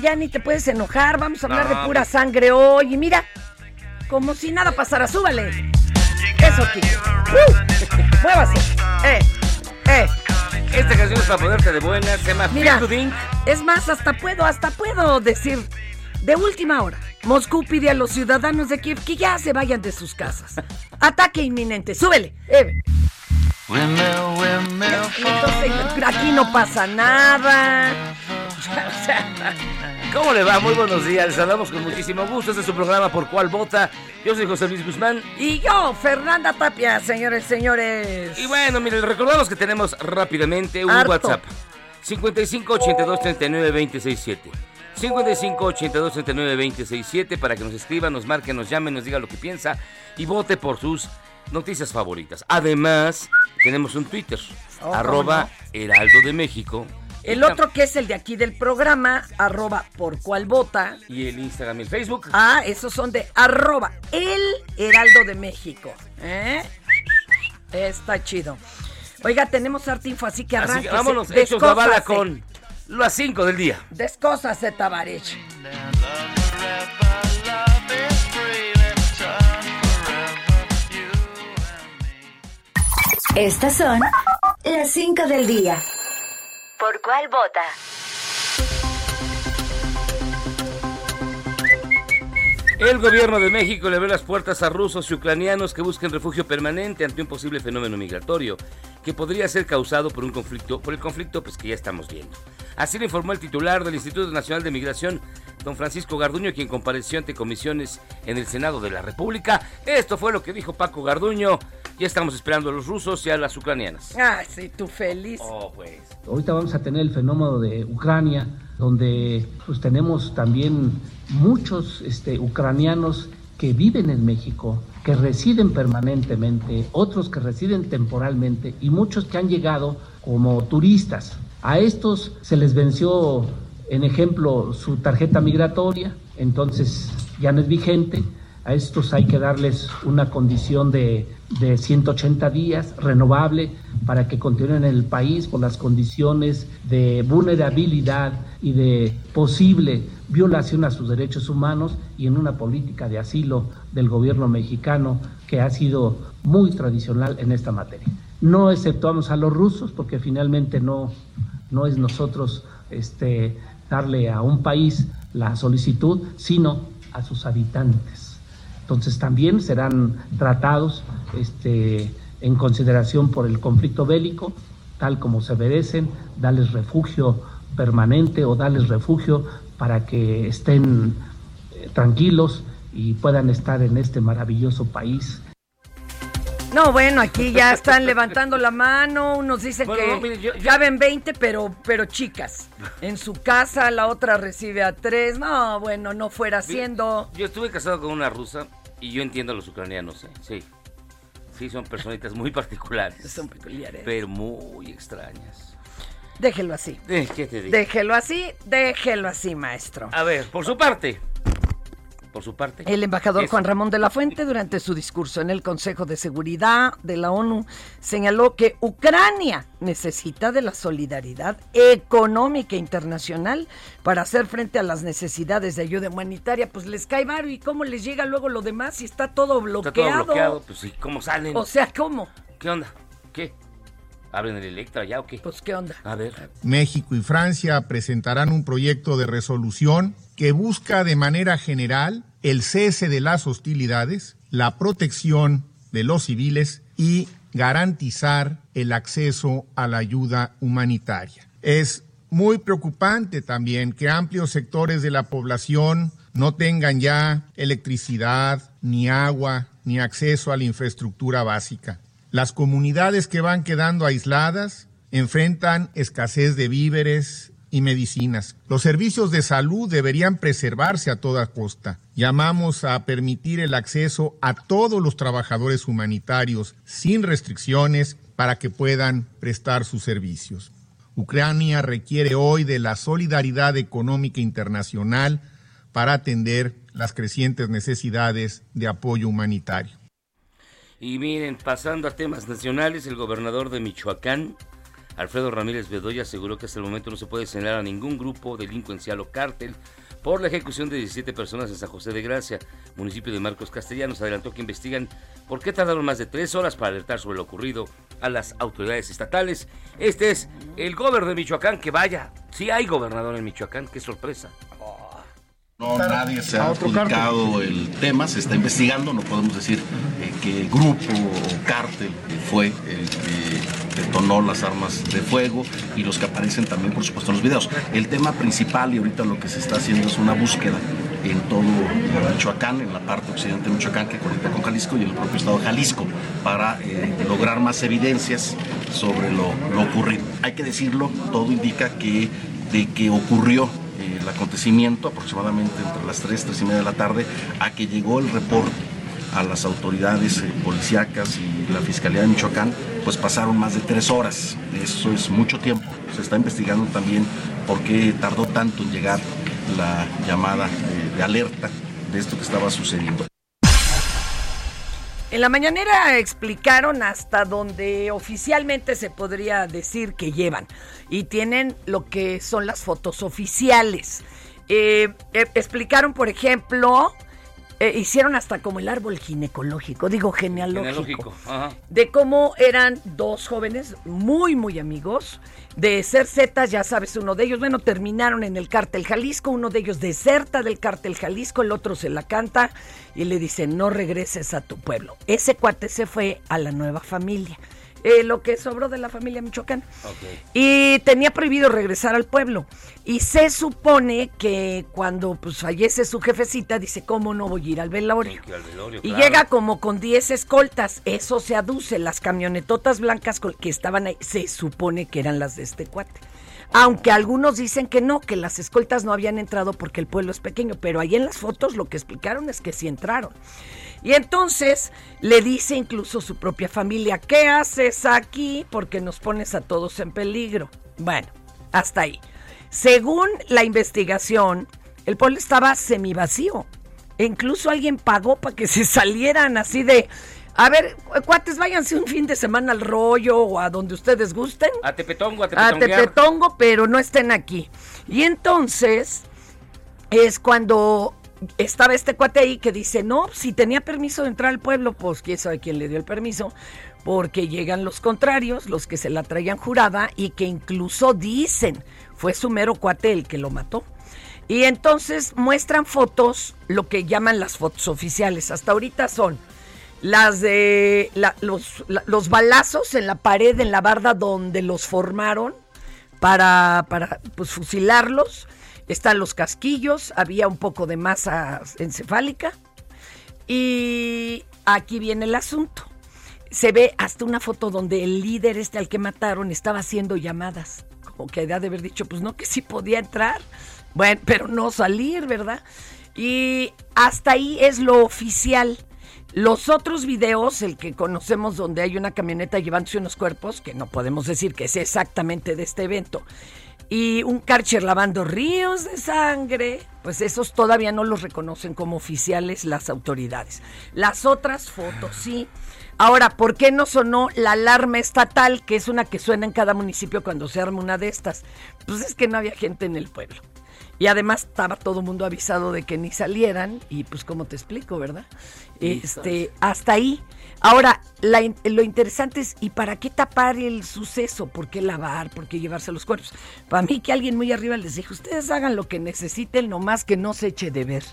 Ya ni te puedes enojar. Vamos a hablar No, de pura pues. sangre hoy. Y mira, como si nada pasara, súbale. Eso, Kike. ¡Uh! Muévase. Eh, eh. Esta canción es para ponerte de buena, se llama Mira, es más, hasta puedo, hasta puedo decir de última hora. Moscú pide a los ciudadanos de Kiev que ya se vayan de sus casas. Ataque inminente. Súbele. Eh. Entonces, aquí no pasa nada. ¿Cómo le va? Muy buenos días. Les saludamos con muchísimo gusto. Este es su programa Por Cuál Vota. Yo soy José Luis Guzmán. Y yo, Fernanda Tapia, señores, señores. Y bueno, miren, recordamos que tenemos rápidamente un Harto. WhatsApp. 55 82 39 267. 55 82 39 267 para que nos escriba, nos marque, nos llame, nos diga lo que piensa y vote por sus noticias favoritas. Además, tenemos un Twitter, Oh, arroba ¿cómo Heraldo de México. El otro que es el de aquí del programa, arroba por cual vota. Y el Instagram y el Facebook. Ah, esos son de arroba el Heraldo de México. ¿Eh? Está chido. Oiga, tenemos Artinfo, así que arranque. que vámonos, hechos la bala con las 5 del día. Descósase, Tabarich. Estas son las 5 del día. ¿Por cuál vota? El gobierno de México le abrió las puertas a rusos y ucranianos que busquen refugio permanente ante un posible fenómeno migratorio que podría ser causado por un conflicto, por el conflicto pues que ya estamos viendo. Así lo informó el titular del Instituto Nacional de Migración, don Francisco Garduño, quien compareció ante comisiones en el Senado de la República. Esto fue lo que dijo Paco Garduño. Ya estamos esperando a los rusos y a las ucranianas. Ay, sí, tú feliz. Oh, pues. Ahorita vamos a tener el fenómeno de Ucrania, donde pues tenemos también muchos este, ucranianos que viven en México, que residen permanentemente, otros que residen temporalmente y muchos que han llegado como turistas. A estos se les venció, en ejemplo, su tarjeta migratoria, entonces ya no es vigente. A estos hay que darles una condición de, de 180 días renovable para que continúen en el país por las condiciones de vulnerabilidad y de posible violación a sus derechos humanos y en una política de asilo del gobierno mexicano que ha sido muy tradicional en esta materia. No exceptuamos a los rusos porque finalmente no, no es nosotros este, darle a un país la solicitud, sino a sus habitantes. Entonces también serán tratados este, en consideración por el conflicto bélico, tal como se merecen, darles refugio permanente o darles refugio para que estén eh, tranquilos y puedan estar en este maravilloso país. No, bueno, aquí ya están levantando la mano, unos dicen Bueno, que no, mire, yo- yo- ya ven 20, pero, pero chicas. En su casa la otra recibe a tres. No, bueno, no fuera siendo... Yo estuve casado con una rusa y yo entiendo a los ucranianos, ¿eh? sí. Sí, son personitas muy particulares. Son peculiares. Pero muy extrañas. Déjelo así. Eh, ¿Qué te digo? Déjelo así, déjelo así, maestro. A ver, por su parte. Por su parte. El embajador Eso. Juan Ramón de la Fuente, durante su discurso en el Consejo de Seguridad de la ONU, señaló que Ucrania necesita de la solidaridad económica internacional para hacer frente a las necesidades de ayuda humanitaria. Pues les cae varo y cómo les llega luego lo demás si está todo Está bloqueado. todo bloqueado. Pues sí, ¿cómo salen? O sea, ¿cómo? ¿Qué onda? ¿Qué? ¿Abren el Electra ya o qué? Pues, ¿qué onda? A ver. México y Francia presentarán un proyecto de resolución que busca de manera general el cese de las hostilidades, la protección de los civiles y garantizar el acceso a la ayuda humanitaria. Es muy preocupante también que amplios sectores de la población no tengan ya electricidad, ni agua, ni acceso a la infraestructura básica. Las comunidades que van quedando aisladas enfrentan escasez de víveres y medicinas. Los servicios de salud deberían preservarse a toda costa. Llamamos a permitir el acceso a todos los trabajadores humanitarios sin restricciones para que puedan prestar sus servicios. Ucrania requiere hoy de la solidaridad económica internacional para atender las crecientes necesidades de apoyo humanitario. Y miren, pasando a temas nacionales, el gobernador de Michoacán, Alfredo Ramírez Bedoya, aseguró que hasta el momento no se puede señalar a ningún grupo delincuencial o cártel por la ejecución de 17 personas en San José de Gracia, municipio de Marcos Castellanos. Adelantó que investigan por qué tardaron más de tres horas para alertar sobre lo ocurrido a las autoridades estatales. Este es el gobernador de Michoacán, que vaya, sí hay gobernador en Michoacán, qué sorpresa. No, nadie se ha adjudicado el tema, se está investigando, no podemos decir eh, que grupo o cártel fue el que detonó las armas de fuego y los que aparecen también, por supuesto, en los videos. El tema principal y ahorita lo que se está haciendo es una búsqueda en todo Michoacán, en la parte occidente de Michoacán que conecta con Jalisco y el propio estado de Jalisco, para eh, lograr más evidencias sobre lo, lo ocurrido. Hay que decirlo, todo indica que de que ocurrió eh, el acontecimiento aproximadamente entre las 3, 3 y media de la tarde, a que llegó el reporte a las autoridades eh, policíacas y la Fiscalía de Michoacán, pues pasaron más de tres horas. Eso es mucho tiempo. Se está investigando también por qué tardó tanto en llegar la llamada de alerta de esto que estaba sucediendo. En la mañanera explicaron hasta donde oficialmente se podría decir que llevan y tienen lo que son las fotos oficiales. Eh, eh, explicaron, por ejemplo, eh, hicieron hasta como el árbol ginecológico, digo genealógico, Genealógico, ajá. de cómo eran dos jóvenes muy, muy amigos. De ser Zetas, ya sabes, uno de ellos, bueno, terminaron en el cártel Jalisco, uno de ellos deserta del cártel Jalisco, el otro se la canta y le dice, no regreses a tu pueblo. Ese cuate se fue a la nueva familia, eh, lo que sobró de la familia Michoacán. Y tenía prohibido regresar al pueblo. Y se supone que cuando pues, fallece su jefecita, dice, ¿cómo no voy a ir al velorio? Que al velorio, Y claro. llega como con 10 escoltas. Eso se aduce. Las camionetotas blancas que estaban ahí se supone que eran las de este cuate. Aunque algunos dicen que no, que las escoltas no habían entrado porque el pueblo es pequeño. Pero ahí en las fotos lo que explicaron es que sí entraron. Y entonces le dice incluso su propia familia, ¿qué haces aquí? Porque nos pones a todos en peligro. Bueno, hasta ahí. Según la investigación, el pueblo estaba semivacío. E incluso alguien pagó para que se salieran así de, a ver, cu- cuates, váyanse un fin de semana al rollo o a donde ustedes gusten. A Tepetongo, a A Tepetonguear. Tepetongo, pero no estén aquí. Y entonces es cuando estaba este cuate ahí que dice, no, si tenía permiso de entrar al pueblo, pues quién sabe quién le dio el permiso, porque llegan los contrarios, los que se la traían jurada y que incluso dicen, fue su mero cuate el que lo mató. Y entonces muestran fotos, lo que llaman las fotos oficiales. Hasta ahorita son las de los, los, balazos en la pared, en la barda donde los formaron para, para pues, fusilarlos. Están los casquillos, había un poco de masa encefálica. Y aquí viene el asunto. Se ve hasta una foto donde el líder este al que mataron estaba haciendo llamadas. Como que había de haber dicho, pues no, que sí podía entrar. Bueno, pero no salir, ¿verdad? Y hasta ahí es lo oficial. Los otros videos, el que conocemos donde hay una camioneta llevándose unos cuerpos, que no podemos decir que es exactamente de este evento, y un Karcher lavando ríos de sangre, pues esos todavía no los reconocen como oficiales las autoridades. Las otras fotos sí. Ahora, ¿por qué no sonó la alarma estatal, que es una que suena en cada municipio cuando se arma una de estas? Pues es que no había gente en el pueblo. Y además estaba todo el mundo avisado de que ni salieran y pues como te explico, ¿verdad? Este, hasta ahí. Ahora, lo interesante es, ¿y para qué tapar el suceso? ¿Por qué lavar? ¿Por qué llevarse los cuerpos? Para mí que alguien muy arriba les dijo, ustedes hagan lo que necesiten, nomás que no se eche de ver.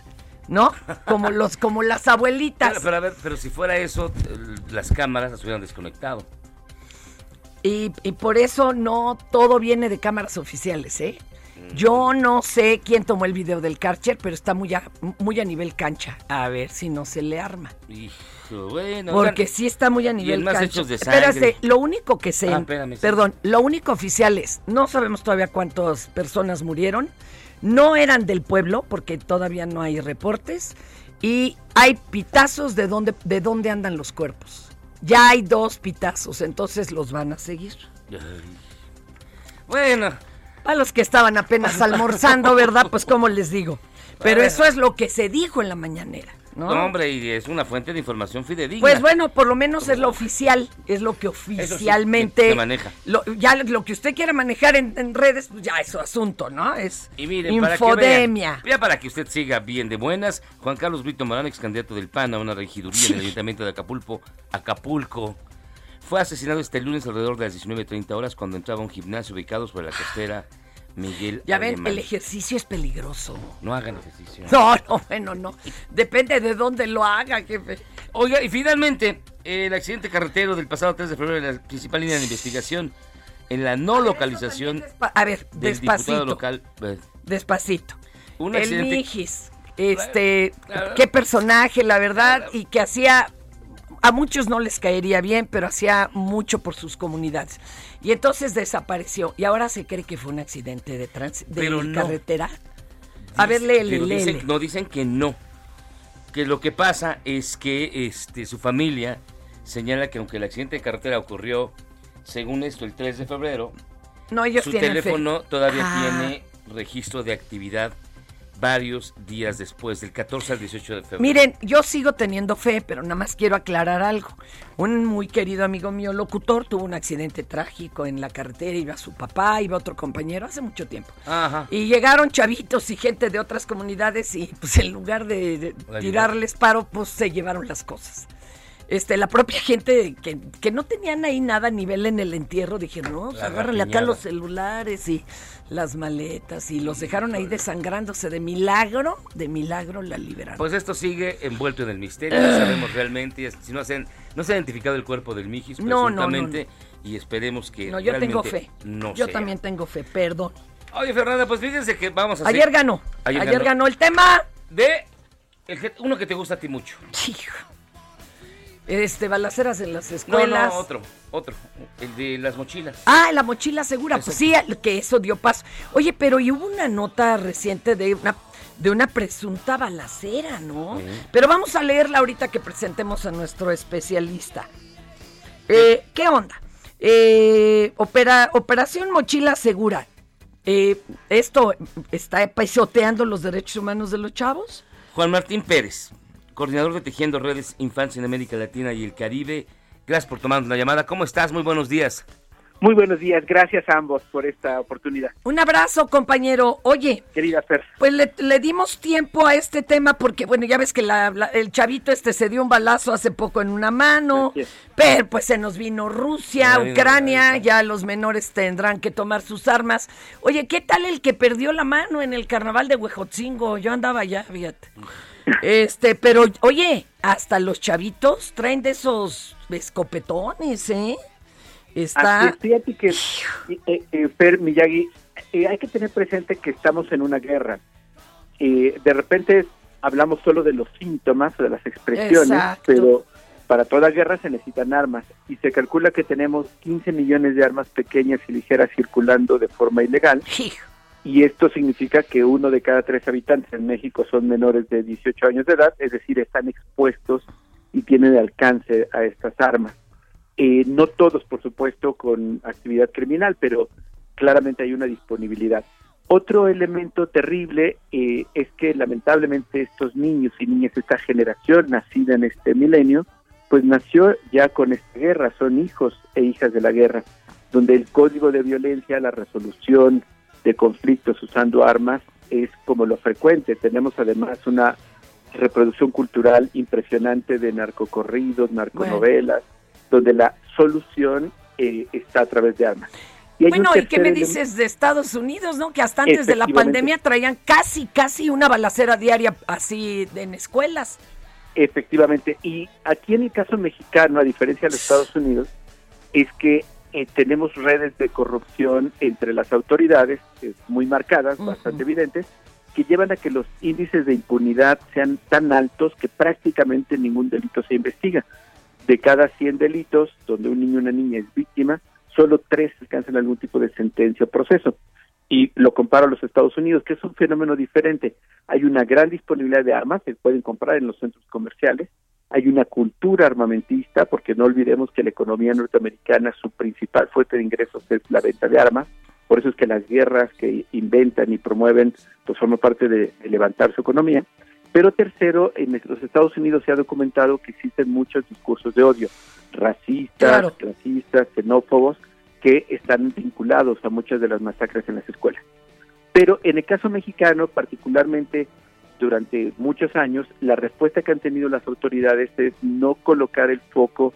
¿No? Como los, como las abuelitas. Pero, a ver, pero si fuera eso, las cámaras las hubieran desconectado. Y, y por eso no todo viene de cámaras oficiales, ¿eh? Yo no sé quién tomó el video del Karcher, pero está muy a, muy a nivel cancha. A ver si no se le arma. bueno, Porque sí está muy a nivel cancha. Espérate, lo único que sé, ah, perdón, lo único oficial es, no sabemos todavía cuántas personas murieron, no eran del pueblo, porque todavía no hay reportes, y hay pitazos de dónde, de dónde andan los cuerpos. Ya hay dos pitazos, entonces los van a seguir. Bueno, a los que estaban apenas almorzando, ¿verdad? Pues como les digo. Pero eso es lo que se dijo en la mañanera. ¿no? hombre, y es una fuente de información fidedigna. Pues bueno, por lo menos es lo oficial, es lo que oficialmente se maneja. ya lo que usted quiera manejar en, redes, pues ya es su asunto, ¿no? Es infodemia. Para ya para que usted siga bien de buenas, Juan Carlos Brito Morán, ex candidato del PAN a una regiduría en el Ayuntamiento de Acapulco, Acapulco, fue asesinado este lunes alrededor de las 19.30 horas cuando entraba a un gimnasio ubicado sobre la costera Miguel. Ya ven, el ejercicio es peligroso. No hagan ejercicio. No, no, bueno, no. Depende de dónde lo haga, jefe. Oiga, y finalmente, el accidente carretero del pasado 3 de febrero en la principal línea de investigación en la no localización. A ver, despacito. local. Pues, despacito. Un el Mijis. Este, qué personaje, la verdad, y que hacía a muchos no les caería bien, pero hacía mucho por sus comunidades. Y entonces desapareció. Y ahora se cree que fue un accidente de, de carretera. A ver, léele, léele. no, dicen que no. Que lo que pasa es que este, su familia señala que aunque el accidente de carretera ocurrió, según esto, el 3 de febrero, no, ellos su teléfono todavía ah. tiene registro de actividad varios días después, del 14 al 18 de febrero. Miren, yo sigo teniendo fe, pero nada más quiero aclarar algo. Un muy querido amigo mío, locutor, tuvo un accidente trágico en la carretera, iba su papá, iba otro compañero, hace mucho tiempo. Y llegaron chavitos y gente de otras comunidades y pues en lugar de tirarles paro, pues se llevaron las cosas este, la propia gente que, que, no tenían ahí nada a nivel en el entierro, dijeron, no, pues agárrale acá los celulares y las maletas y los dejaron ahí desangrándose de milagro, de milagro la liberaron. Pues esto sigue envuelto en el misterio, no sabemos realmente si no se, han, no se ha identificado el cuerpo del Mijis no, no, y esperemos que No, yo tengo fe. yo también tengo fe, perdón. Oye, Fernanda, pues fíjense que vamos a Ayer ganó. Ayer, ganó. el tema de uno que te gusta a ti mucho. Hijo. Este, balaceras en las escuelas. No, no, otro, otro, el de las mochilas. Ah, la mochila segura, pues sí, que eso dio paso. Oye, pero y hubo una nota reciente de una de una presunta balacera, ¿no? Pero vamos a leerla ahorita que presentemos a nuestro especialista. Eh, ¿Qué onda? Eh, opera, Operación Mochila Segura. Eh, ¿Esto está pisoteando los derechos humanos de los chavos? Juan Martín Pérez, coordinador de Tejiendo Redes Infancia en América Latina y el Caribe. Gracias por tomarnos la llamada. ¿Cómo estás? Muy buenos días. Muy buenos días, gracias a ambos por esta oportunidad. Un abrazo, compañero. Oye, querida Fer. Pues le, dimos tiempo a este tema porque, bueno, ya ves que el chavito este se dio un balazo hace poco en una mano, pero pues se nos vino Rusia, Ucrania, ya los menores tendrán que tomar sus armas. Oye, ¿qué tal el que perdió la mano en el carnaval de Huejotzingo? Yo andaba allá, fíjate. Este, pero oye, hasta los chavitos traen de esos escopetones, ¿eh? Está... fíjate que, eh, eh, Fer Miyagi, eh, hay que tener presente que estamos en una guerra. de repente hablamos solo de los síntomas, de las expresiones, pero para toda guerra se necesitan armas y se calcula que tenemos 15 millones de armas pequeñas y ligeras circulando de forma ilegal. Y esto significa que uno de cada tres habitantes en México son menores de 18 años de edad, es decir, están expuestos y tienen alcance a estas armas. Eh, no todos, por supuesto, con actividad criminal, pero claramente hay una disponibilidad. Otro elemento terrible eh, es que lamentablemente estos niños y niñas, esta generación nacida en este milenio, pues nació ya con esta guerra, son hijos e hijas de la guerra, donde el código de violencia, la resolución de conflictos usando armas es como lo frecuente. Tenemos además una reproducción cultural impresionante de narcocorridos, narconovelas, donde la solución eh, está a través de armas. bueno, ¿y qué me dices de Estados Unidos, no? Que hasta antes de la pandemia traían casi, casi una balacera diaria así en escuelas. Efectivamente, y aquí en el caso mexicano, a diferencia de los Estados Unidos, es que eh, tenemos redes de corrupción entre las autoridades, muy marcadas, bastante evidentes, que llevan a que los índices de impunidad sean tan altos que prácticamente ningún delito se investiga de cada 100 delitos donde un niño o una niña es víctima, solo tres alcanzan algún tipo de sentencia o proceso. Y lo comparo a los Estados Unidos, que es un fenómeno diferente. Hay una gran disponibilidad de armas, se pueden comprar en los centros comerciales. Hay una cultura armamentista, porque no olvidemos que la economía norteamericana, su principal fuente de ingresos es la venta de armas. Por eso es que las guerras que inventan y promueven, pues forman parte de levantar su economía. Pero tercero, en los Estados Unidos se ha documentado que existen muchos discursos de odio, racistas, clasistas, xenófobos, que están vinculados a muchas de las masacres en las escuelas. Pero en el caso mexicano, particularmente durante muchos años, la respuesta que han tenido las autoridades es no colocar el foco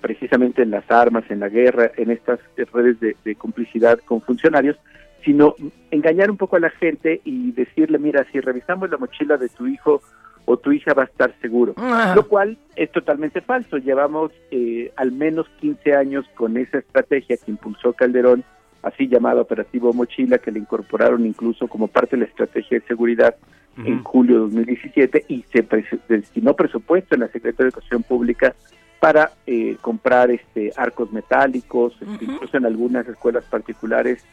precisamente en las armas, en la guerra, en estas redes de, de complicidad con funcionarios, sino engañar un poco a la gente y decirle, mira, si revisamos la mochila de tu hijo o tu hija va a estar seguro. Ah. Lo cual es totalmente falso. Llevamos eh, al menos 15 años con esa estrategia que impulsó Calderón, así llamado Operativo Mochila, que le incorporaron incluso como parte de la estrategia de seguridad en julio de 2017 y se destinó presupuesto en la Secretaría de Educación Pública para eh, comprar este arcos metálicos, incluso en algunas escuelas particulares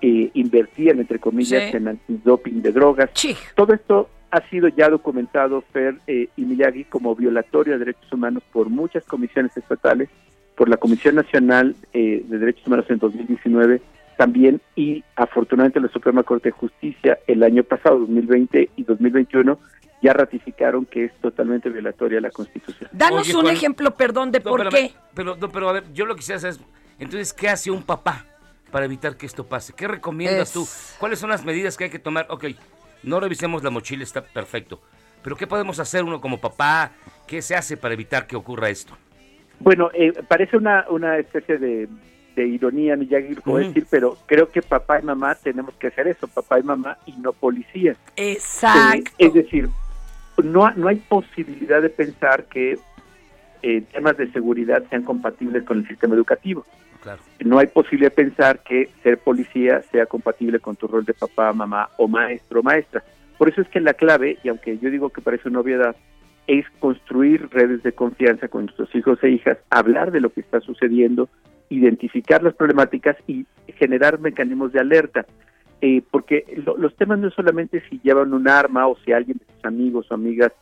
eh, invertían, entre comillas, en antidoping de drogas. Todo esto ha sido ya documentado, Fer eh, y Miyagi, como violatorio de derechos humanos por muchas comisiones estatales, por la Comisión Nacional eh, de Derechos Humanos en 2019 también, y afortunadamente la Suprema Corte de Justicia el año pasado, 2020 y 2021, ya ratificaron que es totalmente violatoria la Constitución. Danos un ejemplo, perdón, de por qué. Pero, pero a ver, yo lo que quisiera saber es, entonces, ¿qué hace un papá? para evitar que esto pase? ¿Qué recomiendas tú? ¿Cuáles son las medidas que hay que tomar? Ok, no revisemos la mochila, está perfecto. Pero ¿qué podemos hacer uno como papá? ¿Qué se hace para evitar que ocurra esto? Bueno, eh, parece una, una especie de, ironía, ni ya decir, pero creo que papá y mamá tenemos que hacer eso, papá y mamá, y no policías. Exacto. Eh, es decir, no, no hay posibilidad de pensar que eh, temas de seguridad sean compatibles con el sistema educativo. No hay posible pensar que ser policía sea compatible con tu rol de papá, mamá o maestro o maestra. Por eso es que la clave, y aunque yo digo que parece una obviedad, es construir redes de confianza con nuestros hijos e hijas, hablar de lo que está sucediendo, identificar las problemáticas y generar mecanismos de alerta. Eh, porque los temas no es solamente si llevan un arma o si alguien de sus amigos o amigas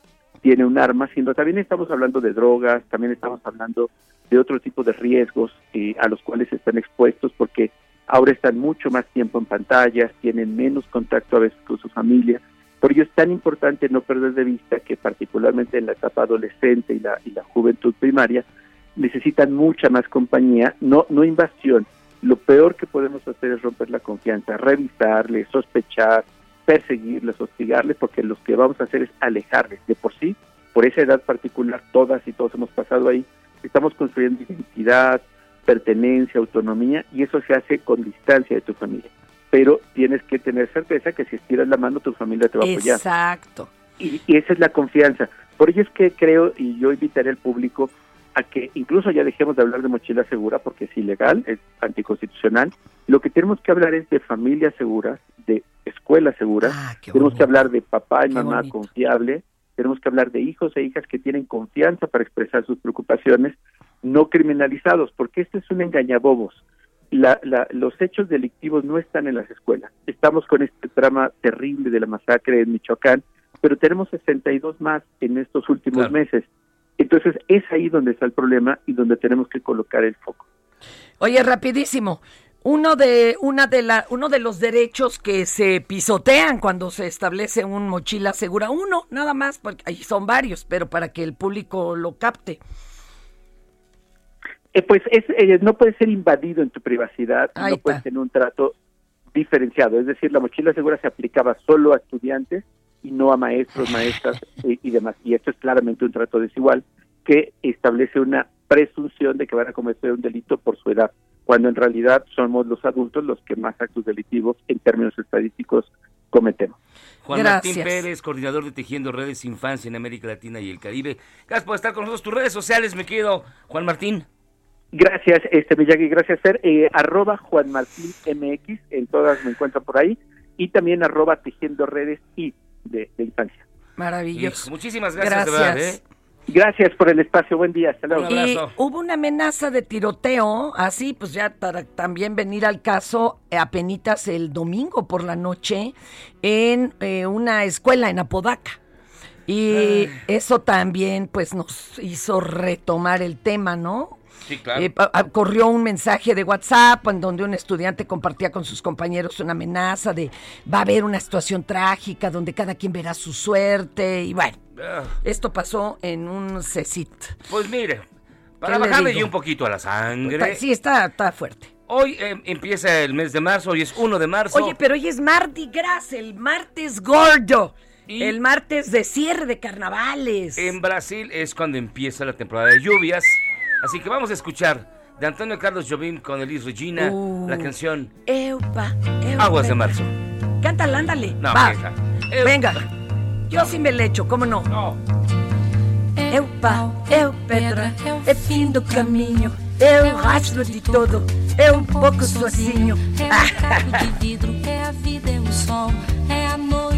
tiene un arma, sino también estamos hablando de drogas, también estamos hablando de otro tipo de riesgos eh, a los cuales están expuestos porque ahora están mucho más tiempo en pantallas, tienen menos contacto a veces con su familia. Por ello es tan importante no perder de vista que particularmente en la etapa adolescente y la, y la juventud primaria necesitan mucha más compañía, no, no invasión, lo peor que podemos hacer es romper la confianza, revisarle, sospechar, perseguirles, hostigarles, porque lo que vamos a hacer es alejarles. De por sí, por esa edad particular, todas y todos hemos pasado ahí, estamos construyendo identidad, pertenencia, autonomía, y eso se hace con distancia de tu familia. Pero tienes que tener certeza que si estiras la mano, tu familia te va a apoyar. Exacto. Y, y esa es la confianza. Por ello es que creo, y yo invitaré al público a que incluso ya dejemos de hablar de mochila segura porque es ilegal, es anticonstitucional. Lo que tenemos que hablar es de familias seguras, de escuelas seguras. tenemos que hablar de papá y mamá confiable. Tenemos que hablar de hijos e hijas que tienen confianza para expresar sus preocupaciones, no criminalizados, porque este es un engañabobos. La, la, los hechos delictivos no están en las escuelas. Estamos con este drama terrible de la masacre en Michoacán, pero tenemos 62 más en estos últimos meses. Entonces es ahí donde está el problema y donde tenemos que colocar el foco. Oye, rapidísimo. Uno de, una de la, uno de los derechos que se pisotean cuando se establece un mochila segura, uno nada más, porque ahí son varios, pero para que el público lo capte. Eh, pues es, eh, no puede ser invadido en tu privacidad, no puede tener un trato diferenciado, es decir, la mochila segura se aplicaba solo a estudiantes y no a maestros, maestras y, demás. Y esto es claramente un trato desigual que establece una presunción de que van a cometer un delito por su edad, cuando en realidad somos los adultos los que más actos delictivos en términos estadísticos cometemos. Juan Martín Pérez, coordinador de Tejiendo Redes Infancia en América Latina y el Caribe. Gracias por estar con nosotros. Tus redes sociales, me quedo, Juan Martín. Gracias, este Miyagi, gracias, Fer. Eh, arroba Juan Martín MX, en todas me encuentran por ahí. Y también arroba Tejiendo Redes y de, infancia. Maravilloso. muchísimas gracias. ¿eh? Gracias por el espacio, buen día, hasta luego. Y hubo una amenaza de tiroteo, así pues ya para también venir al caso, apenitas el domingo por la noche en eh, una escuela en Apodaca. Y eso también pues nos hizo retomar el tema, ¿no? Eh, corrió un mensaje de WhatsApp en donde un estudiante compartía con sus compañeros una amenaza de va a haber una situación trágica donde cada quien verá su suerte y bueno, ah. esto pasó en un CECIT. Pues mire, para bajarle un poquito a la sangre. Sí, está, está fuerte. Hoy em, empieza el mes de marzo, hoy es 1 de marzo. Oye, pero hoy es Mardi Gras, el martes gordo. el martes de cierre de carnavales. En Brasil es cuando empieza la temporada de lluvias. Así que vamos a escuchar de Antonio Carlos Jobim con Elis Regina la uh. canción Eupa, Aguas de Marzo. Cántala, ándale. No, Va. Venga. Yo sí me le echo, ¿cómo no? No. Eu pau, eu pedra, é fim do caminho. Eu rastro de todo, eu um pouco sozinho. É de vidro, é a vida, é o sol, é a noite,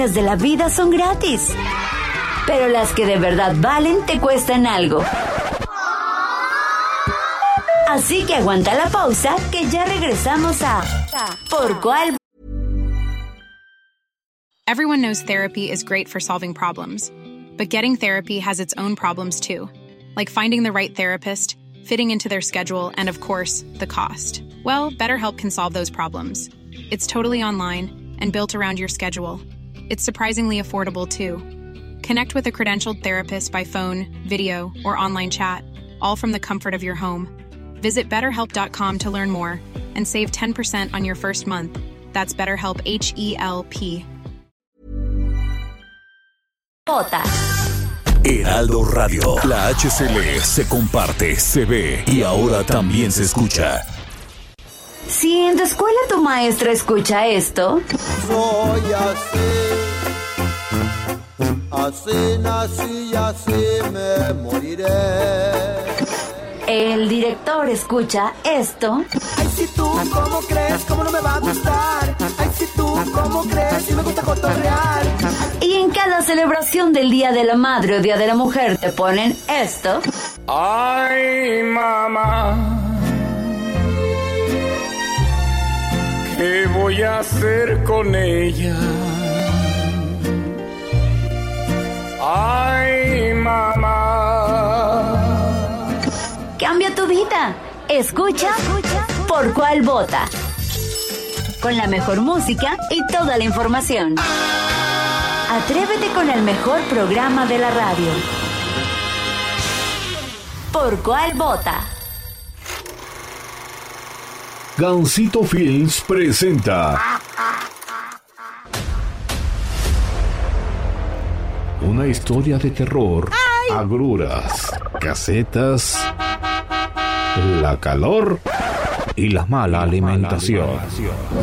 buenas de la vida son gratis. Pero las que de verdad valen te cuestan algo. Así que aguanta la pausa que ya regresamos a Por cuál Everyone knows therapy is great for solving problems, but getting therapy has its own problems too, like finding the right therapist, fitting into their schedule, and of course, the cost. Well, BetterHelp can solve those problems. It's totally online and built around your schedule. It's surprisingly affordable too. Connect with a credentialed therapist by phone, video, or online chat, all from the comfort of your home. Visit betterhelp.com to learn more and save 10% on your first month. That's BetterHelp H E L P. Bota. Heraldo Radio. La HCL se comparte, se ve y ahora también se escucha. Si en tu escuela tu maestra escucha esto, Soy así, así nací y así me moriré. el director escucha esto, Ay, si tú, ¿cómo crees? ¿Cómo no me va a gustar? Ay, si tú, ¿cómo crees? Si me gusta cotorrear. y en cada celebración del Día de la Madre o Día de la Mujer te ponen esto, Ay, mamá. ¿Qué voy a hacer con ella? Ay, mamá. cambia tu vida. Escucha por cuál vota. Con la mejor música y toda la información. Atrévete con el mejor programa de la radio. Por cuál vota. Gansito Films presenta una historia de terror, agruras, casetas, la calor y la mala alimentación.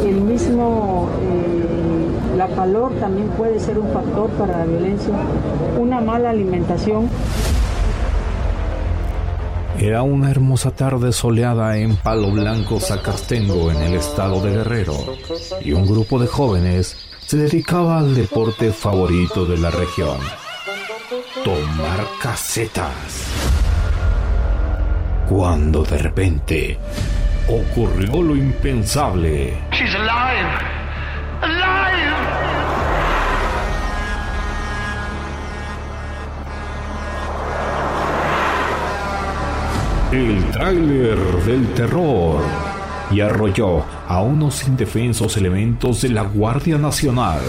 El mismo, eh, la calor también puede ser un factor para la violencia, una mala alimentación. Era una hermosa tarde soleada en Palo Blanco, Zacastengo, en el estado de Guerrero, y un grupo de jóvenes se dedicaba al deporte favorito de la región, tomar casetas. Cuando de repente ocurrió lo impensable. She's alive. Alive. El tráiler del terror y arrolló a unos indefensos elementos de la Guardia Nacional.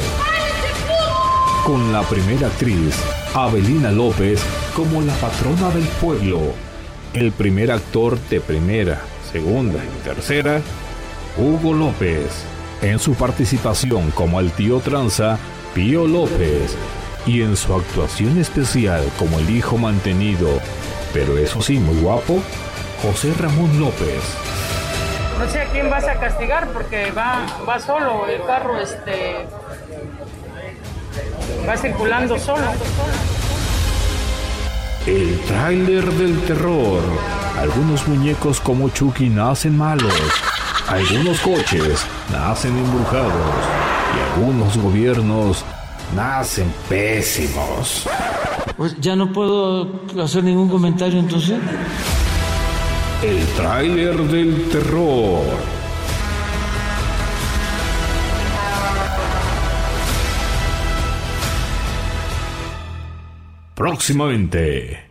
Con la primera actriz, Abelina López, como la patrona del pueblo. El primer actor de primera, segunda y tercera, Hugo López. En su participación como el tío tranza, Pío López. Y en su actuación especial como el hijo mantenido, pero eso sí, muy guapo, José Ramón López. No sé a quién vas a castigar porque va, va solo, el carro este, va circulando solo. El tráiler del terror. Algunos muñecos como Chucky nacen malos. Algunos coches nacen embrujados. Y algunos gobiernos nacen pésimos. Pues ya no puedo hacer ningún comentario entonces. El tráiler del terror. Próximamente.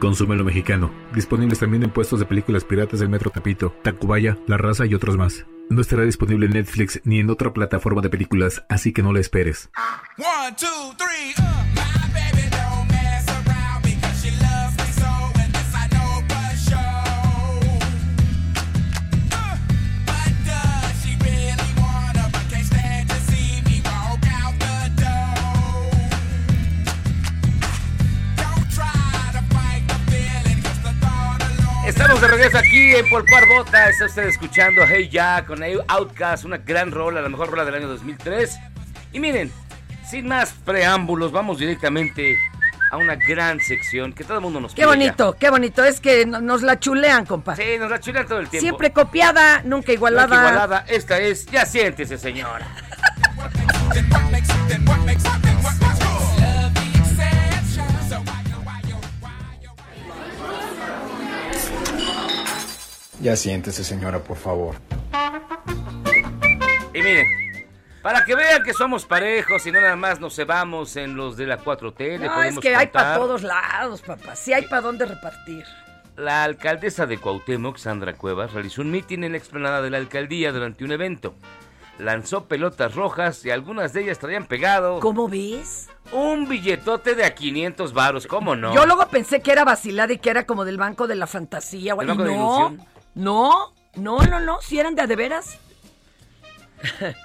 Consume lo mexicano. Disponibles también en puestos de películas piratas del Metro Tepito, Tacubaya, La Raza y otros más. No estará disponible en Netflix ni en otra plataforma de películas, así que no la esperes. Uh. Estamos de regreso aquí en Por Cuar Bota. Está usted escuchando Hey Ya con Outcast, una gran rola, la mejor rola del año 2003. Y miren, sin más preámbulos, vamos directamente a una gran sección que todo el mundo nos Qué pide bonito, qué bonito. Es que no- nos la chulean, compa. Sí, nos la chulean todo el tiempo. Siempre copiada, nunca igualada. Nunca igualada. Esta es Ya siéntese, señora. Ya siéntese, señora, por favor. Y miren, para que vean que somos parejos y no nada más nos cebamos en los de la 4T, le No, es podemos que hay para todos lados, papá. Sí hay para dónde repartir. La alcaldesa de Cuauhtémoc, Sandra Cuevas, realizó un mitin en la explanada de la alcaldía durante un evento. Lanzó pelotas rojas y algunas de ellas traían pegado... ¿Cómo ves? Un billetote de a 500 varos, ¿cómo no? Yo luego pensé que era vacilada y que era como del Banco de la Fantasía. o- ¿Del y Banco de no, no, no, no, si eran de a de veras.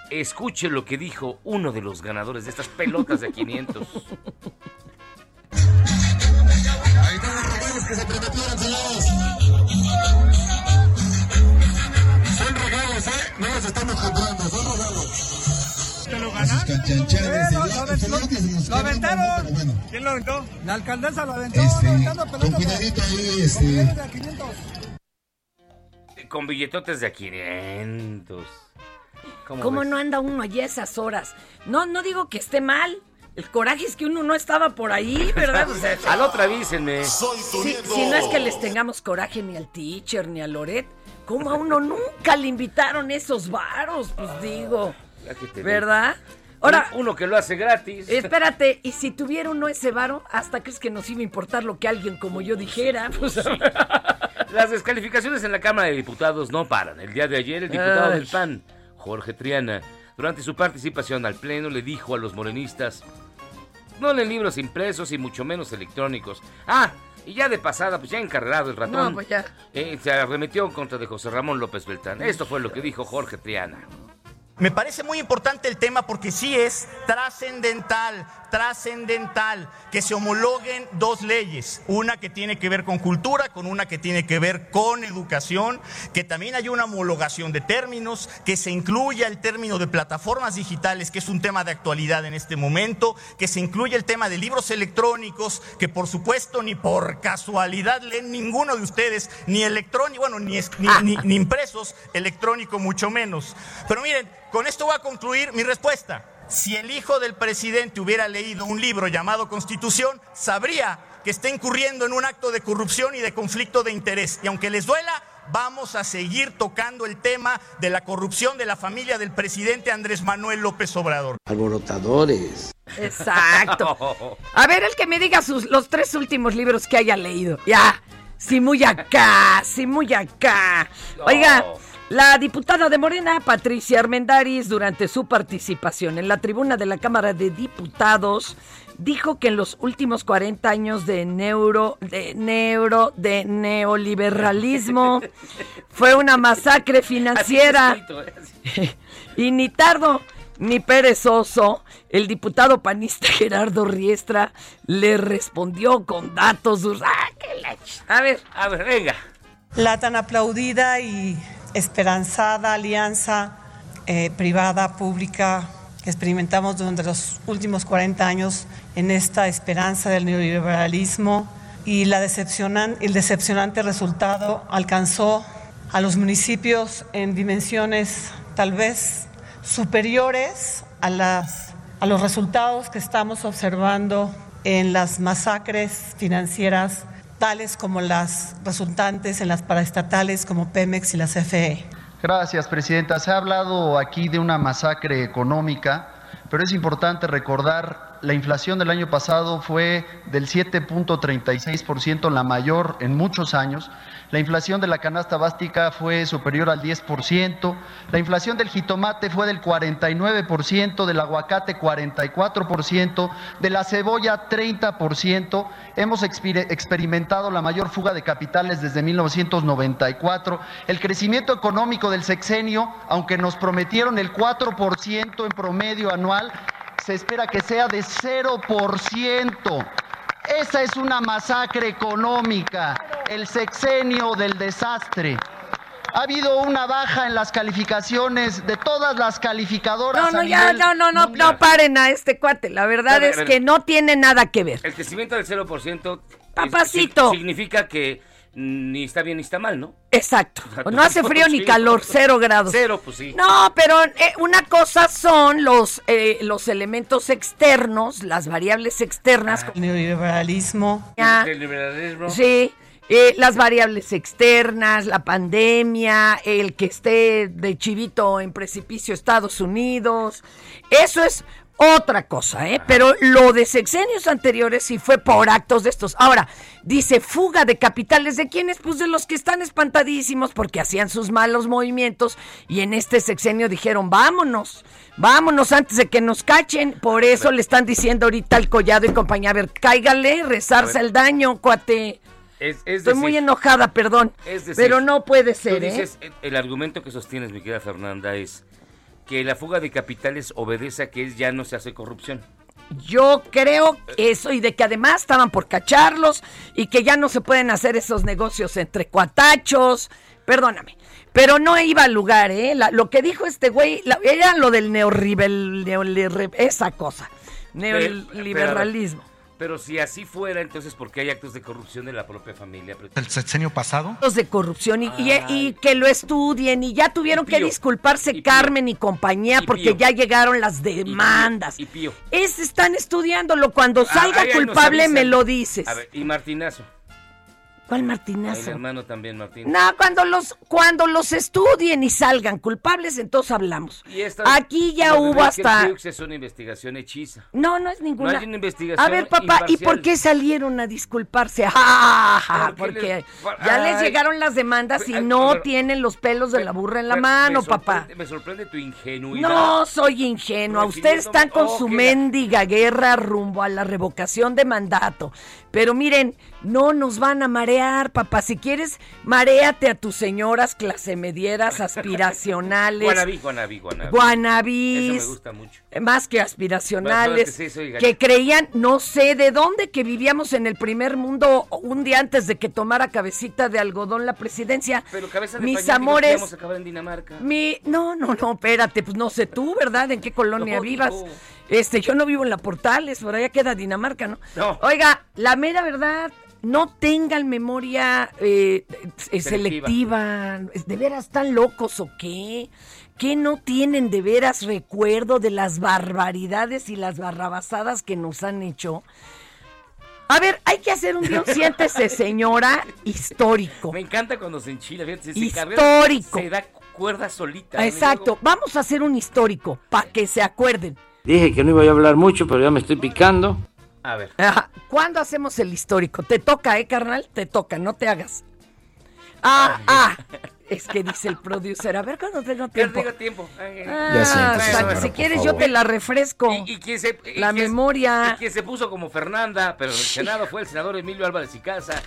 Escuche lo que dijo uno de los ganadores de estas pelotas de a 500. que se prometieron, señores. Son regalos, ¿eh? No los estamos comprando, son regalos. ¿Te lo canchanchanes, lo, aventaron. bueno. ¿Quién lo aventó? La alcaldesa lo aventó. Este, aventando con pelotas cuidadito ahí, de- este. de a 500. Con billetotes de a 500. ¿Cómo, no anda uno allí a esas horas? No, no digo que esté mal. El coraje es que uno no estaba por ahí, ¿verdad? O sea, Al otro avísenme. si, si no es que les tengamos coraje ni al teacher ni a Loret, ¿cómo a uno nunca le invitaron esos varos? Pues digo, que te ¿verdad? digo. Ahora, Un- uno que lo hace gratis. espérate, y si tuviera uno ese varo, ¿hasta crees que nos iba a importar lo que alguien como yo dijera? Pues, Las descalificaciones en la Cámara de Diputados no paran. El día de ayer, el diputado Ay. del PAN, Jorge Triana, durante su participación al Pleno, le dijo a los morenistas: No leen libros impresos y mucho menos electrónicos. Ah, y ya de pasada, pues ya encarregado el ratón. No, pues ya. eh, se arremetió en contra de José Ramón López Beltrán. Esto fue lo que dijo Jorge Triana. Me parece muy importante el tema porque sí es trascendental, trascendental que se homologuen dos leyes, una que tiene que ver con cultura, con una que tiene que ver con educación, que también haya una homologación de términos, que se incluya el término de plataformas digitales, que es un tema de actualidad en este momento, que se incluya el tema de libros electrónicos, que por supuesto ni por casualidad leen ninguno de ustedes, ni electrónico, bueno, ni- ni impresos, electrónico mucho menos. Pero miren, con esto voy a concluir mi respuesta. Si el hijo del presidente hubiera leído un libro llamado Constitución, sabría que está incurriendo en un acto de corrupción y de conflicto de interés. Y aunque les duela, vamos a seguir tocando el tema de la corrupción de la familia del presidente Andrés Manuel López Obrador. Alborotadores. Exacto. A ver, el que me diga sus, los tres últimos libros que haya leído. Ya. Sí, muy acá, sí, muy acá. Oiga, la diputada de Morena, Patricia Armendaris, durante su participación en la tribuna de la Cámara de Diputados, dijo que en los últimos 40 años de neuro, de neuro, de neoliberalismo, fue una masacre financiera. Y ni tardo ni perezoso, el diputado panista Gerardo Riestra le respondió con datos duros. ¡Ah, A ver, a ver, venga. La tan aplaudida y esperanzada alianza eh, privada, pública, que experimentamos durante los últimos 40 años en esta esperanza del neoliberalismo. Y la decepcionan- el decepcionante resultado alcanzó a los municipios en dimensiones tal vez superiores a, las, a los resultados que estamos observando en las masacres financieras, tales como las resultantes en las paraestatales como Pemex y la CFE. Gracias, Presidenta. Se ha hablado aquí de una masacre económica, pero es importante recordar, la inflación del año pasado fue del 7.36%, la mayor en muchos años. La inflación de la canasta básica fue superior al 10%. La inflación del jitomate fue del 49%, del aguacate 44%, de la cebolla 30%. Hemos exper- experimentado la mayor fuga de capitales desde 1994. El crecimiento económico del sexenio, aunque nos prometieron el 4% en promedio anual, se espera que sea de 0%. Esa es una masacre económica. el sexenio del desastre. Ha habido una baja en las calificaciones de todas las calificadoras. No, no, a ya, nivel no, no, no, no paren a este cuate. La verdad ver, es que no tiene nada que ver. El crecimiento del 0% es- Papacito. sig- significa que ni está bien ni está mal, ¿no? Exacto. No hace frío ni calor, cero grados. Cero, pues sí. No, pero eh, una cosa son los, eh, los elementos externos, las variables externas. El neoliberalismo. Ya. El liberalismo. Sí, eh, las variables externas, la pandemia, el que esté de chivito en precipicio Estados Unidos, eso es otra cosa, ¿eh? Pero lo de sexenios anteriores sí fue por actos de estos. Ahora, dice fuga de capitales, ¿de quiénes? Pues de los que están espantadísimos porque hacían sus malos movimientos y en este sexenio dijeron, vámonos, vámonos antes de que nos cachen. Por eso le están diciendo ahorita al collado y compañía, a ver, cáigale, rezarse el daño, cuate. Es, es Estoy decir, muy enojada, perdón. es decir, pero no puede tú ser, ¿eh? dices, el- el argumento que sostienes, mi querida Fernanda, es que la fuga de capitales obedece a que ya no se hace corrupción. Yo creo eso y de que además estaban por cacharlos y que ya no se pueden hacer esos negocios entre cuatachos. Perdóname. Pero no iba al lugar, ¿eh? La- lo que dijo este güey la- era lo del neoliberal, neoliber- esa cosa. Neoliberalismo. Pero si así fuera, entonces, ¿por qué hay actos de corrupción de la propia familia? ¿El sexenio pasado? Actos de corrupción y, y- y que lo estudien y ya tuvieron Y que disculparse Y. Carmen y compañía Y porque Pío. ya llegaron las demandas. Y Pío. Es, están estudiándolo. Cuando Ah, salga culpable me lo dices. A ver, y Martinazo. ¿Cuál El Martinazo? hermano también, Martín. No, cuando los, cuando los estudien y salgan culpables, entonces hablamos. Y esta- Aquí ya hubo hasta... Es una investigación hechiza. No, no es ninguna. No hay una investigación A ver, papá, ¿y por qué salieron a disculparse? ¡Ah! ja, ¿Por Porque les- ya les llegaron las demandas y no pero- tienen los pelos de la burra en la mano, me papá. Me sorprende tu ingenuidad. No soy ingenua. Ustedes están con Oh, su la- mendiga guerra rumbo a la revocación de mandato. Pero miren, no nos van a marear, papá. Si quieres, maréate a tus señoras clase medieras aspiracionales. Guanabí, guanabí, guanabí. Guanabís. Eso me gusta mucho. Más que aspiracionales. es que sí, creían, no sé de dónde, que vivíamos en el primer mundo un día antes de que tomara cabecita de algodón la presidencia. Pero cabeza de Mis digo amores. íbamos a acabar en Dinamarca. Mi, no, no, no, espérate, pues no sé tú, ¿verdad? ¿En qué colonia No, vivas? no. Este, yo no vivo en la Portales, por allá queda Dinamarca, ¿no? No. Oiga, la mera verdad, no tengan memoria eh, eh, Selectiva. selectiva. ¿De veras están locos o qué? ¿Qué no tienen de veras recuerdo de las barbaridades y las barrabasadas que nos han hecho? A ver, hay que hacer un guion, siéntese, señora, histórico. Me encanta cuando se enchila. fíjate, si Histórico. Se da cuerda solita. Exacto, vamos a hacer un histórico para que se acuerden. Dije que no iba a hablar mucho, pero ya me estoy picando. A ver. Ajá. ¿Cuándo hacemos el histórico? Te toca, ¿eh, carnal? Te toca, no te hagas. Ah, ah. Es que dice el producer. A ver cuando tengo Ya tiempo. tengo tiempo. Ah, Ya señora, si quieres favor. yo te la refresco. Y, y quien se, y La quien- memoria. Y quien se puso como Fernanda, pero Senado fue el senador Emilio Álvarez y Casa,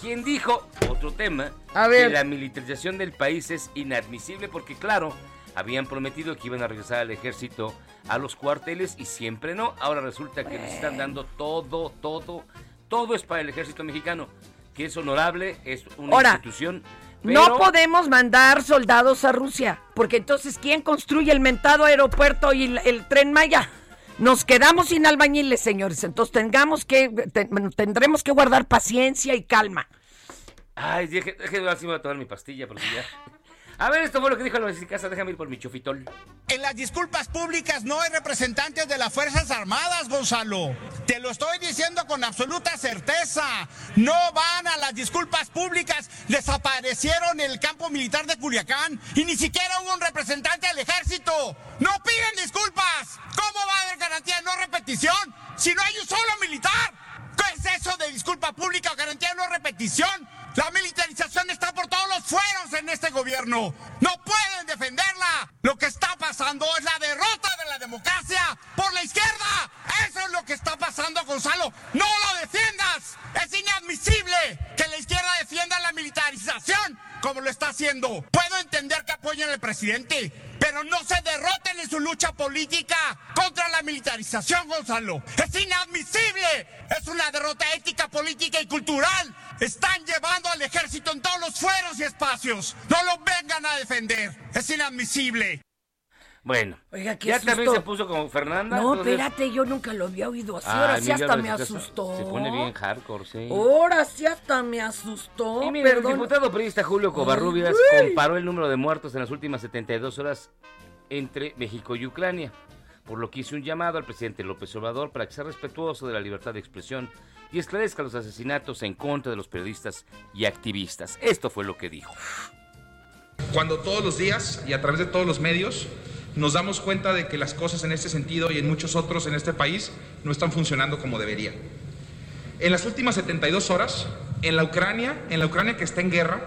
quien dijo, otro tema, A ver. que la militarización del país es inadmisible porque, claro, habían prometido que iban a regresar al ejército a los cuarteles y siempre no. Ahora resulta que les están dando todo, todo, todo es para el ejército mexicano, que es honorable, es una Ahora, institución. No podemos mandar soldados a Rusia, porque entonces ¿quién construye el mentado aeropuerto y el, el tren Maya? Nos quedamos sin albañiles, señores. Entonces tengamos que, te- tendremos que guardar paciencia y calma. Ay, deje, deje de ver si me voy a tomar mi pastilla, porque ya... A ver, esto fue lo que dijo y Casa, déjame ir por mi chofitol. En las disculpas públicas no hay representantes de las Fuerzas Armadas, Gonzalo. Te lo estoy diciendo con absoluta certeza. No van a las disculpas públicas. Desaparecieron el campo militar de Culiacán y ni siquiera hubo un representante del ejército. No piden disculpas. ¿Cómo va a haber garantía de no repetición si no hay un solo militar? ¿Qué es eso de disculpa pública o garantía de no repetición? La militarización está por todos los fueros en este gobierno. No pueden defenderla. Lo que está pasando es la derrota de la democracia por la izquierda. Eso es lo que está pasando, Gonzalo. No lo defiendas. Es inadmisible que la izquierda defienda la militarización como lo está haciendo. Puedo entender que apoyen al presidente, pero no se derroten en su lucha política contra la militarización, Gonzalo. Es inadmisible Es una derrota ética, política y cultural. Están llevando al ejército en todos los fueros y espacios. No lo vengan a defender. Es inadmisible. Bueno, Oiga, qué ya también se puso como Fernanda. No, entonces- espérate, yo nunca lo había oído así. Ay, Ahora sí hasta me asustó. Se pone bien hardcore, sí. Ahora sí hasta me asustó. Y mira, el diputado periodista Julio Covarrubias comparó el número de muertos en las últimas 72 horas entre México y Ucrania, por lo que hizo un llamado al presidente López Obrador para que sea respetuoso de la libertad de expresión y esclarezca los asesinatos en contra de los periodistas y activistas. Esto fue lo que dijo. Cuando todos los días y a través de todos los medios nos damos cuenta de que las cosas en este sentido y en muchos otros en este país no están funcionando como debería. En las últimas 72 horas, en la Ucrania, en la Ucrania que está en guerra,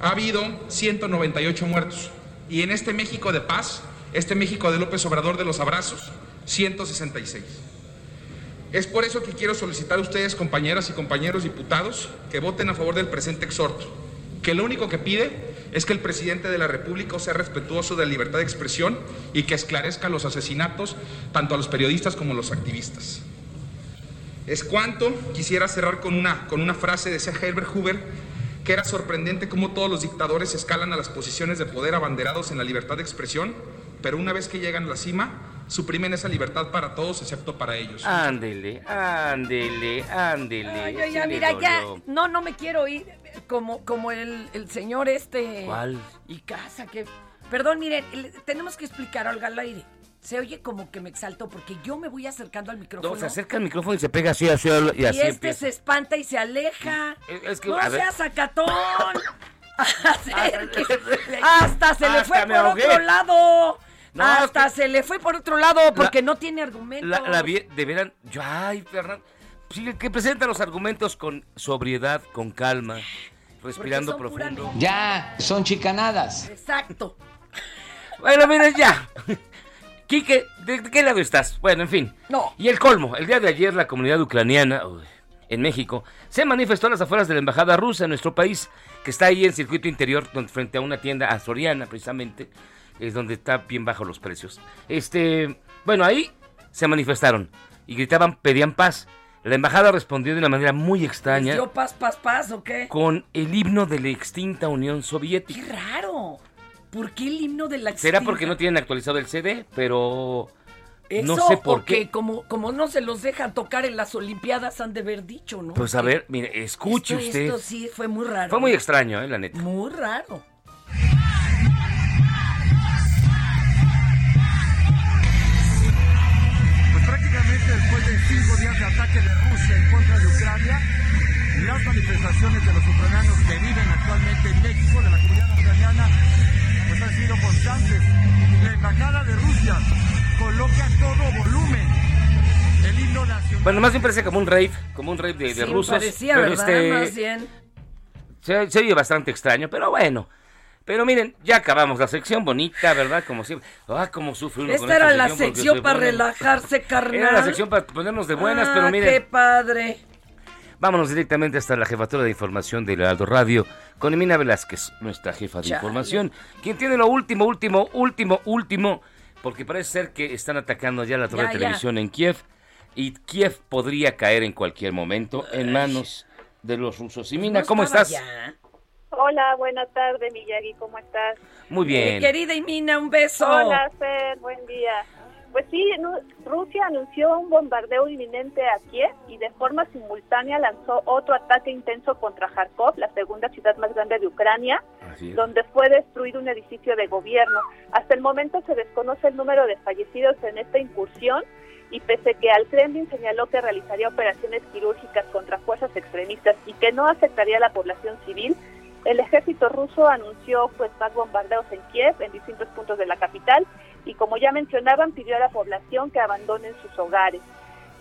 ha habido 198 muertos. Y en este México de paz, este México de López Obrador de los abrazos, 166. Es por eso que quiero solicitar a ustedes, compañeras y compañeros diputados, que voten a favor del presente exhorto, que lo único que pide es que el presidente de la República sea respetuoso de la libertad de expresión y que esclarezca los asesinatos tanto a los periodistas como a los activistas. Es cuanto quisiera cerrar con una, con una frase de Herbert Hoover, que era sorprendente cómo todos los dictadores escalan a las posiciones de poder abanderados en la libertad de expresión, pero una vez que llegan a la cima, suprimen esa libertad para todos excepto para ellos. Ándele, ándele, ándele. Ay, ya, mira, ya. No, no me quiero ir como, como el, el señor este. ¿Cuál? Y casa que. Perdón, miren, el- tenemos que explicar algo al aire. Se oye como que me exalto porque yo me voy acercando al micrófono. No, se acerca al micrófono y se pega así, así, y y así este empieza. se espanta y se aleja. Es- que, no a ver. seas sacatón. Acérquese. Hasta se le Hasta fue por ahogué. otro lado. No, Hasta es que- se le fue por otro lado porque no tiene argumentos. La, la de veras, yo, ay, Fernando. Sí, que presenta los argumentos con sobriedad, con calma, respirando profundo. Ya, son chicanadas. Exacto. Bueno, miren, ya. Quique, ¿de, de qué lado estás? Bueno, en fin. No. Y el colmo, el día de ayer la comunidad ucraniana uy, en México se manifestó a las afueras de la embajada rusa en nuestro país, que está ahí en circuito interior, donde- frente a una tienda azoriana, precisamente, es donde está bien bajo los precios. Este, bueno, ahí se manifestaron y gritaban, pedían paz. La embajada respondió de una manera muy extraña ¿Dio paz, paz, paz o qué? con el himno de la extinta Unión Soviética. Qué raro. ¿Por qué el himno de la Será extinta? porque no tienen actualizado el CD, pero Eso, no sé por qué. como, como no se los dejan tocar en las Olimpiadas, han de haber dicho, ¿no? Pues a ver, mire, escuche esto, usted. Esto sí fue muy raro. Fue muy extraño, eh, la neta. Muy raro. Cinco días de ataque de Rusia en contra de Ucrania, las manifestaciones de los ucranianos que viven actualmente en México, de la comunidad ucraniana, pues han sido constantes. La embajada de Rusia coloca todo volumen el himno nacional. Bueno, más bien parece como un rave, como un rave de, de Sí, rusos. parecía, pero ¿verdad? este, Más bien. se, se oye bastante extraño, pero bueno. Pero miren, ya acabamos la sección bonita, ¿verdad? Como siempre. Ah, cómo sufre uno con Esta era la sección se para relajarse, carnal. Era la sección para ponernos de buenas, Ah, pero qué miren. padre. Vámonos directamente hasta la jefatura de información del Heraldo Radio con Emina Velázquez, nuestra jefa de Chale. información, quien tiene lo último, último, último, último, porque parece ser que están atacando ya la torre Ya, de ya. televisión en Kiev y Kiev podría caer en cualquier momento en manos de los rusos. Y Mina, No ¿cómo estás? ya. Hola, buenas tardes, Miyagi, ¿cómo estás? Muy bien. Mi querida Imina, un beso. Hola, Fer, buen día. Pues sí, Rusia anunció un bombardeo inminente a Kiev y de forma simultánea lanzó otro ataque intenso contra Kharkov, la segunda ciudad más grande de Ucrania, donde fue destruido un edificio de gobierno. Hasta el momento se desconoce el número de fallecidos en esta incursión y pese que al Kremlin señaló que realizaría operaciones quirúrgicas contra fuerzas extremistas y que no afectaría a la población civil, el ejército ruso anunció pues más bombardeos en Kiev, en distintos puntos de la capital, y como ya mencionaban, pidió a la población que abandonen sus hogares.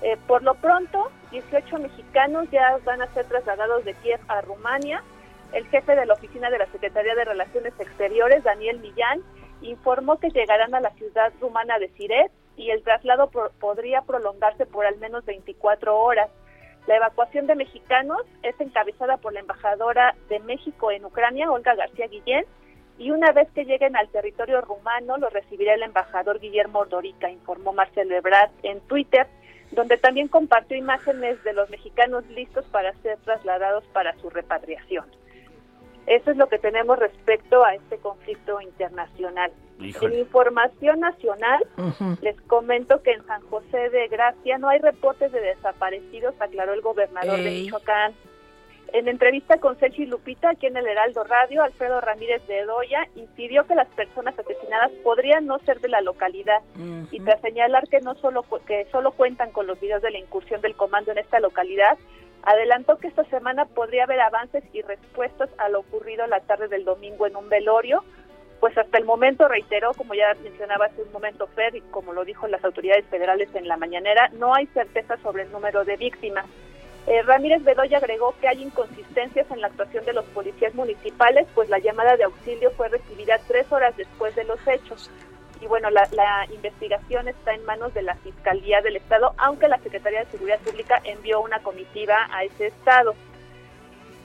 Eh, por lo pronto, 18 mexicanos ya van a ser trasladados de Kiev a Rumania. El jefe de la oficina de la Secretaría de Relaciones Exteriores, Daniel Millán, informó que llegarán a la ciudad rumana de Siret y el traslado podría prolongarse por al menos 24 horas. La evacuación de mexicanos es encabezada por la embajadora de México en Ucrania, Olga García Guillén, y una vez que lleguen al territorio rumano, los recibirá el embajador Guillermo Ordorica, informó Marcelo Ebrard en Twitter. donde también compartió imágenes de los mexicanos listos para ser trasladados para su repatriación. Eso es lo que tenemos respecto a este conflicto internacional. En información nacional, les comento que en San José de Gracia no hay reportes de desaparecidos, aclaró el gobernador de. Michoacán. En entrevista con Sergio y Lupita, aquí en el Heraldo Radio, Alfredo Ramírez de Doya incidió que las personas asesinadas podrían no ser de la localidad y tras señalar que no solo que solo cuentan con los videos de la incursión del comando en esta localidad, adelantó que esta semana podría haber avances y respuestas a lo ocurrido la tarde del domingo en un velorio, pues hasta el momento reiteró, como ya mencionaba hace un momento Fer y como lo dijo las autoridades federales en la mañanera, no hay certeza sobre el número de víctimas. Eh, Ramírez Bedoya agregó que hay inconsistencias en la actuación de los policías municipales, pues la llamada de auxilio fue recibida tres horas después de los hechos. Y bueno, la, la investigación está en manos de la Fiscalía del Estado, aunque la Secretaría de Seguridad Pública envió una comitiva a ese estado.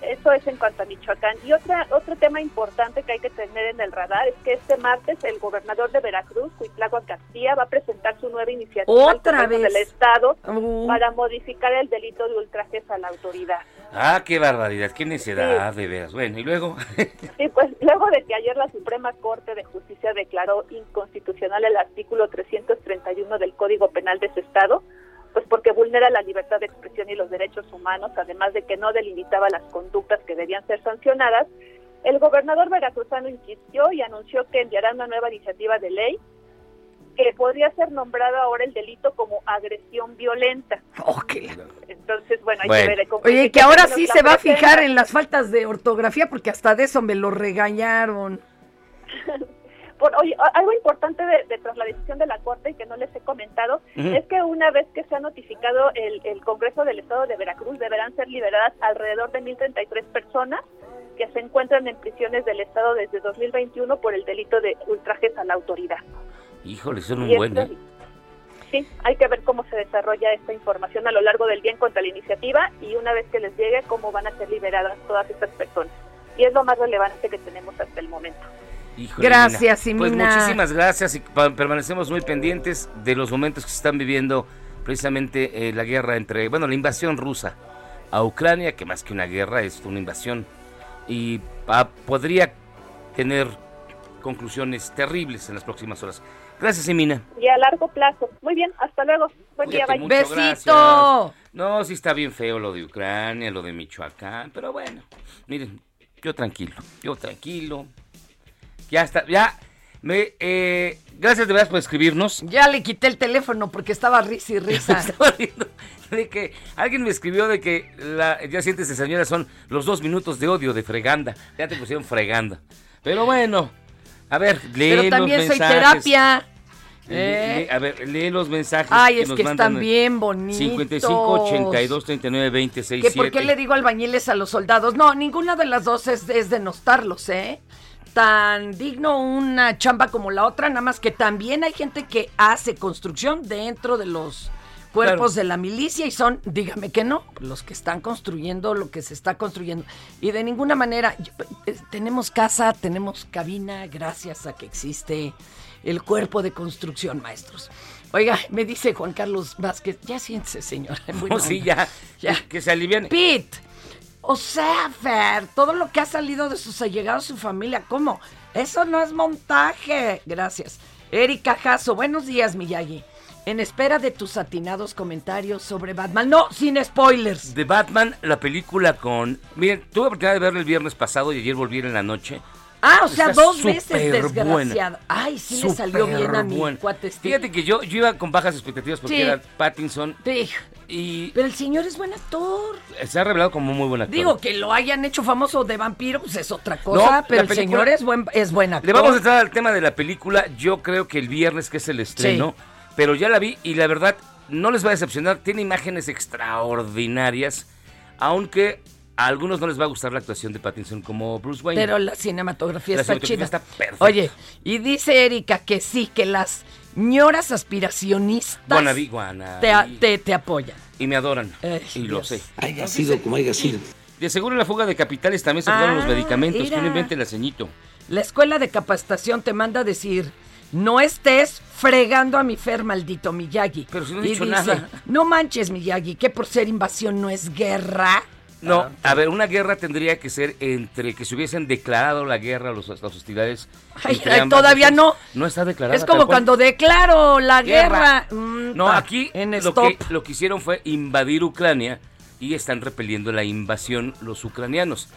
Eso es en cuanto a Michoacán. Y otra, otro tema importante que hay que tener en el radar es que este martes el gobernador de Veracruz, Cuitláhuac García, va a presentar su nueva iniciativa al ¿Otra Congreso vez? del Estado Uh. para modificar el delito de ultrajes a la autoridad. Ah, qué barbaridad, qué necedad, de veras. Bueno, y luego. Sí, pues luego de que ayer la Suprema Corte de Justicia declaró inconstitucional el artículo 331 del Código Penal de ese Estado, pues porque vulnera la libertad de expresión y los derechos humanos, además de que no delimitaba las conductas que debían ser sancionadas, el gobernador veracruzano insistió y anunció que enviará una nueva iniciativa de ley que podría ser nombrado ahora el delito como agresión violenta. Entonces, bueno, hay Bueno. que ver. Oye, que ahora sí se va a fijar en las faltas de ortografía porque hasta de eso me lo regañaron. Por, oye, algo importante de, de tras la decisión de la Corte y que no les he comentado es que una vez que se ha notificado el, el Congreso del Estado de Veracruz deberán ser liberadas alrededor de 1.033 personas que se encuentran en prisiones del Estado desde 2021 por el delito de ultrajes a la autoridad. Híjole, son un buen, ¿eh? Sí, hay que ver cómo se desarrolla esta información a lo largo del día en cuanto a la iniciativa y una vez que les llegue cómo van a ser liberadas todas estas personas. Y es lo más relevante que tenemos hasta el momento. Híjole, Gracias, Mina. Pues Simina. muchísimas gracias y permanecemos muy pendientes de los momentos que se están viviendo precisamente eh, la guerra entre, bueno, la invasión rusa a Ucrania, que más que una guerra es una invasión y podría tener conclusiones terribles en las próximas horas. Gracias, Simina. Y a largo plazo. Muy bien, hasta luego. Buen día, Cuídate bye. mucho, gracias. No, sí está bien feo lo de Ucrania, lo de Michoacán, pero bueno, miren, yo tranquilo, yo tranquilo. Ya está, ya. Me, eh, gracias de verdad por escribirnos. Ya le quité el teléfono porque estaba risa y risa. Estaba riendo de que alguien me escribió de que la, ya sientes señora son los dos minutos de odio de freganda. Ya te pusieron freganda. Pero bueno, a ver, lee Pero los también soy mensajes. terapia. ¿eh? a ver, lee los mensajes. Ay, es nos que mandan están bien bonitos. 55 82 39 26 Que por qué le digo albañiles a los soldados. No, ninguna de las dos es, es denostarlos, ¿eh? Tan digno una chamba como la otra, nada más que también hay gente que hace construcción dentro de los cuerpos Claro. de la milicia y son, dígame que no, los que están construyendo lo que se está construyendo. Y de ninguna manera, yo- eh, tenemos casa, tenemos cabina, gracias a que existe el cuerpo de construcción, maestros. Oiga, me dice Juan Carlos Vázquez, ya siéntese, señora. Oh, sí, onda. ya, Que se alivian. Pete, o sea, Fer, todo lo que ha salido de sus allegados, su familia, ¿cómo? Eso no es montaje. Gracias. Erika Jasso, buenos días, Miyagi. En espera de tus atinados comentarios sobre Batman. No, sin spoilers. De Batman, la película con... Miren, tuve oportunidad de verla el viernes pasado y ayer volví en la noche. Ah, o sea, Está dos veces, desgraciado. buena. Ay, sí le salió bien a mi cuate este. Fíjate que yo, yo iba con bajas expectativas porque Sí. era Pattinson Sí. y Pero el señor es buen actor. se ha revelado como muy buen actor. Digo, que lo hayan hecho famoso de vampiro, pues es otra cosa, No, pero el película- señor es buen, es buen actor. Le vamos a entrar al tema de la película. Yo creo que el viernes que es el estreno, pero ya la vi y la verdad no les va a decepcionar. Tiene imágenes extraordinarias, aunque a algunos no les va a gustar la actuación de Pattinson como Bruce Wayne. Pero la cinematografía La está cinematografía chida. está perfecta. Oye, y dice Erika que sí, que las ñoras aspiracionistas Guanabí, guanabí. te, a- te, te apoyan. Y me adoran. Ay, y lo sé. Haya sido como haya sido. De seguro en la fuga de capitales también se fueron Ah, los medicamentos. mira. Que no invente la ceñito. La escuela de capacitación te manda a decir no estés fregando a mi Fer, maldito Miyagi. Pero si no he y dicho dice, nada. no manches, Miyagi, que por ser invasión no es guerra. No, a ver, una guerra tendría que ser entre que se hubiesen declarado la guerra, los, las hostilidades. Ay, todavía no. No está declarada. Es como cuando declaro la Guerra. guerra. Mm, No, aquí en lo stop. que, lo que hicieron fue invadir Ucrania y están repeliendo la invasión los ucranianos.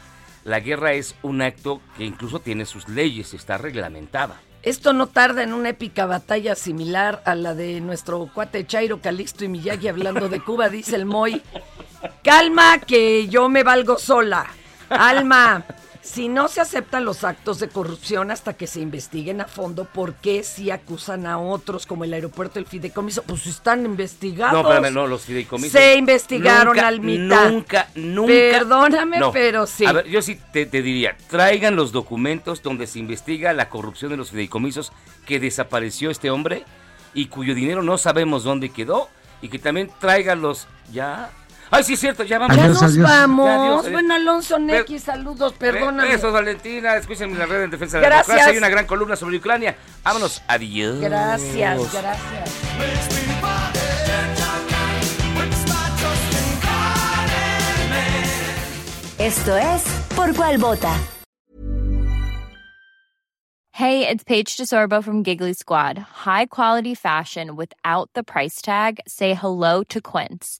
La guerra es un acto que incluso tiene sus leyes, está reglamentada. Esto no tarda en una épica batalla similar a la de nuestro cuate Chairo Calixto y Miyagi hablando de Cuba, dice el Moy. Calma, que yo me valgo sola. Alma, si no se aceptan los actos de corrupción hasta que se investiguen a fondo, ¿por qué si acusan a otros como el aeropuerto del fideicomiso? Pues están investigados. No, espérame, no, los fideicomisos. Se investigaron nunca, al mitad. Nunca, nunca. Perdóname, No. pero sí. A ver, yo sí te, te diría, traigan los documentos donde se investiga la corrupción de los fideicomisos que desapareció este hombre y cuyo dinero no sabemos dónde quedó y que también traigan los... ¿Ya? Ay, sí es cierto, ya vamos. ya Adiós, nos adiós. vamos. Ya, adiós, adiós. bueno, Alonso Nequi, saludos, perdóname. Besos, Valentina. Escúchenme en la red en defensa de la Gracias. democracia. Hay una gran columna sobre Ucrania. Vámonos. Adiós. Gracias, gracias. Esto es Por Cuál Vota. Hey, it's Paige DeSorbo from Giggly Squad. High quality fashion without the price tag. Say hello to Quince.